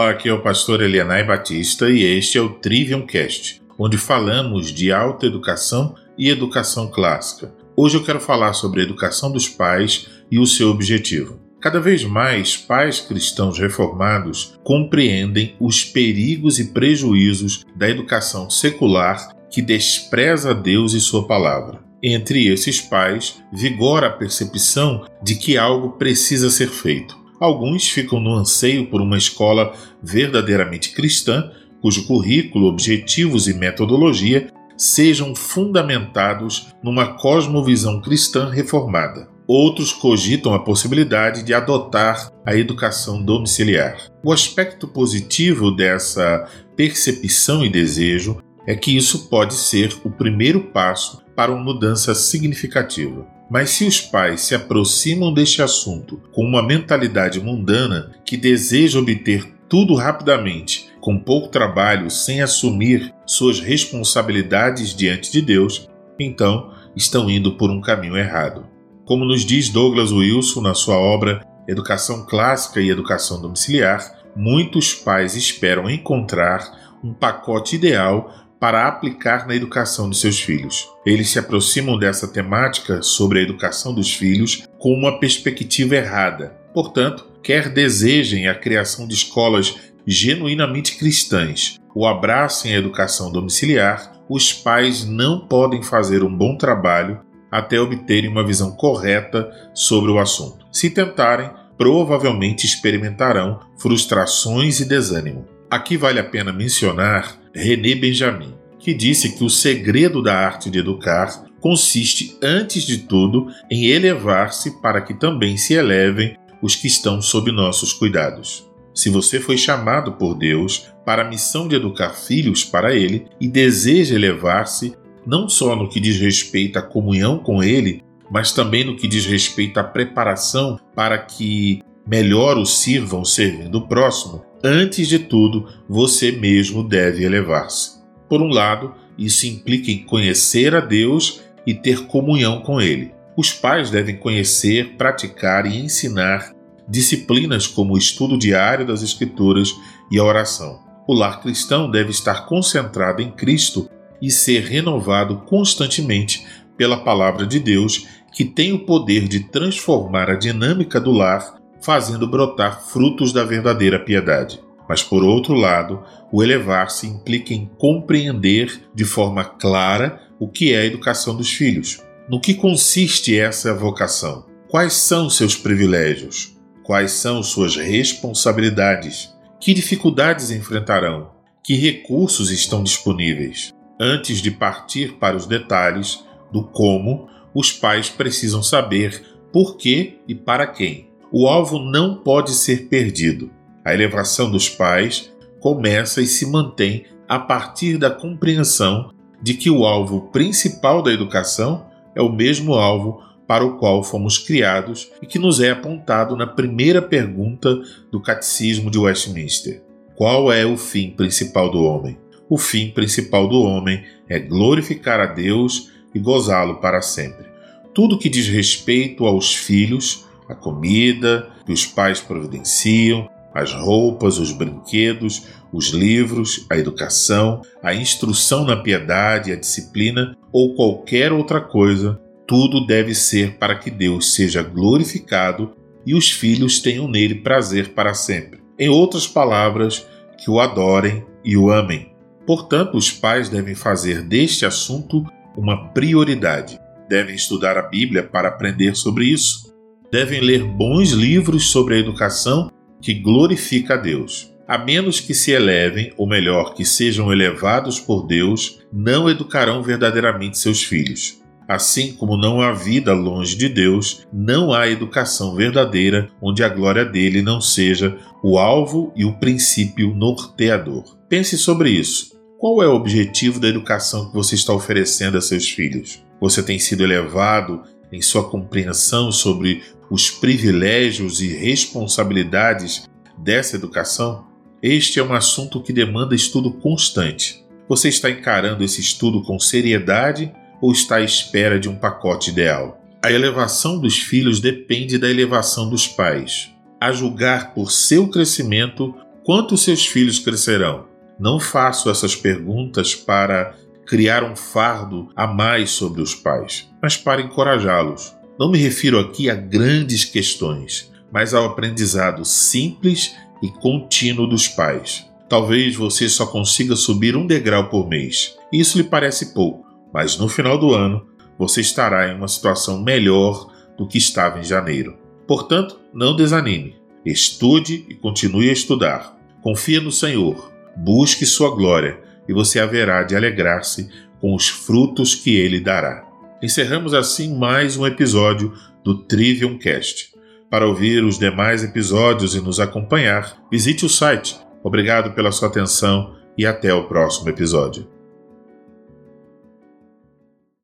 Olá, aqui é o pastor Elianai Batista e este é o Trivium Cast, onde falamos de alta educação e educação clássica. Hoje eu quero falar sobre a educação dos pais e o seu objetivo. Cada vez mais pais cristãos reformados compreendem os perigos e prejuízos da educação secular que despreza Deus e Sua palavra. Entre esses pais, vigora a percepção de que algo precisa ser feito. Alguns ficam no anseio por uma escola verdadeiramente cristã, cujo currículo, objetivos e metodologia sejam fundamentados numa cosmovisão cristã reformada. Outros cogitam a possibilidade de adotar a educação domiciliar. O aspecto positivo dessa percepção e desejo é que isso pode ser o primeiro passo para uma mudança significativa. Mas se os pais se aproximam deste assunto com uma mentalidade mundana que deseja obter tudo rapidamente, com pouco trabalho, sem assumir suas responsabilidades diante de Deus, então estão indo por um caminho errado. Como nos diz Douglas Wilson na sua obra Educação Clássica e Educação Domiciliar, muitos pais esperam encontrar um pacote ideal para aplicar na educação de seus filhos. Eles se aproximam dessa temática sobre a educação dos filhos com uma perspectiva errada. Portanto, quer desejem a criação de escolas genuinamente cristãs ou abracem a educação domiciliar, os pais não podem fazer um bom trabalho até obterem uma visão correta sobre o assunto. Se tentarem, provavelmente experimentarão frustrações e desânimo. Aqui vale a pena mencionar René Benjamin, que disse que o segredo da arte de educar consiste, antes de tudo, em elevar-se para que também se elevem os que estão sob nossos cuidados. Se você foi chamado por Deus para a missão de educar filhos para Ele e deseja elevar-se, não só no que diz respeito à comunhão com Ele, mas também no que diz respeito à preparação para que melhor o sirvam servindo o próximo, antes de tudo, você mesmo deve elevar-se. Por um lado, isso implica em conhecer a Deus e ter comunhão com Ele. Os pais devem conhecer, praticar e ensinar disciplinas como o estudo diário das Escrituras e a oração. O lar cristão deve estar concentrado em Cristo e ser renovado constantemente pela palavra de Deus, que tem o poder de transformar a dinâmica do lar fazendo brotar frutos da verdadeira piedade. Mas, por outro lado, o elevar-se implica em compreender de forma clara o que é a educação dos filhos. No que consiste essa vocação? Quais são seus privilégios? Quais são suas responsabilidades? Que dificuldades enfrentarão? Que recursos estão disponíveis? Antes de partir para os detalhes do como, os pais precisam saber por que e para quem o alvo não pode ser perdido. A elevação dos pais começa e se mantém a partir da compreensão de que o alvo principal da educação é o mesmo alvo para o qual fomos criados e que nos é apontado na primeira pergunta do Catecismo de Westminster: Qual é o fim principal do homem? O fim principal do homem é glorificar a Deus e gozá-lo para sempre. Tudo que diz respeito aos filhos a comida que os pais providenciam, as roupas, os brinquedos, os livros, a educação, a instrução na piedade, a disciplina ou qualquer outra coisa, tudo deve ser para que Deus seja glorificado e os filhos tenham nele prazer para sempre. Em outras palavras, que o adorem e o amem. Portanto, os pais devem fazer deste assunto uma prioridade. Devem estudar a Bíblia para aprender sobre isso devem ler bons livros sobre a educação que glorifica a Deus. A menos que se elevem, ou melhor, que sejam elevados por Deus, não educarão verdadeiramente seus filhos. Assim como não há vida longe de Deus, não há educação verdadeira onde a glória dele não seja o alvo e o princípio norteador. Pense sobre isso. Qual é o objetivo da educação que você está oferecendo a seus filhos? Você tem sido elevado em sua compreensão sobre os privilégios e responsabilidades dessa educação? Este é um assunto que demanda estudo constante. Você está encarando esse estudo com seriedade ou está à espera de um pacote ideal? A elevação dos filhos depende da elevação dos pais. A julgar por seu crescimento, Quanto seus filhos crescerão? Não faço essas perguntas para criar um fardo a mais sobre os pais, mas para encorajá-los. Não me refiro aqui a grandes questões, mas ao aprendizado simples e contínuo dos pais. Talvez você só consiga subir um degrau por mês. Isso lhe parece pouco, mas no final do ano você estará em uma situação melhor do que estava em janeiro. Portanto, não desanime. Estude e continue a estudar. Confia no Senhor, busque sua glória e você haverá de alegrar-se com os frutos que ele dará. Encerramos assim mais um episódio do Trivium Cast. Para ouvir os demais episódios e nos acompanhar, visite o site. Obrigado pela sua atenção e até o próximo episódio.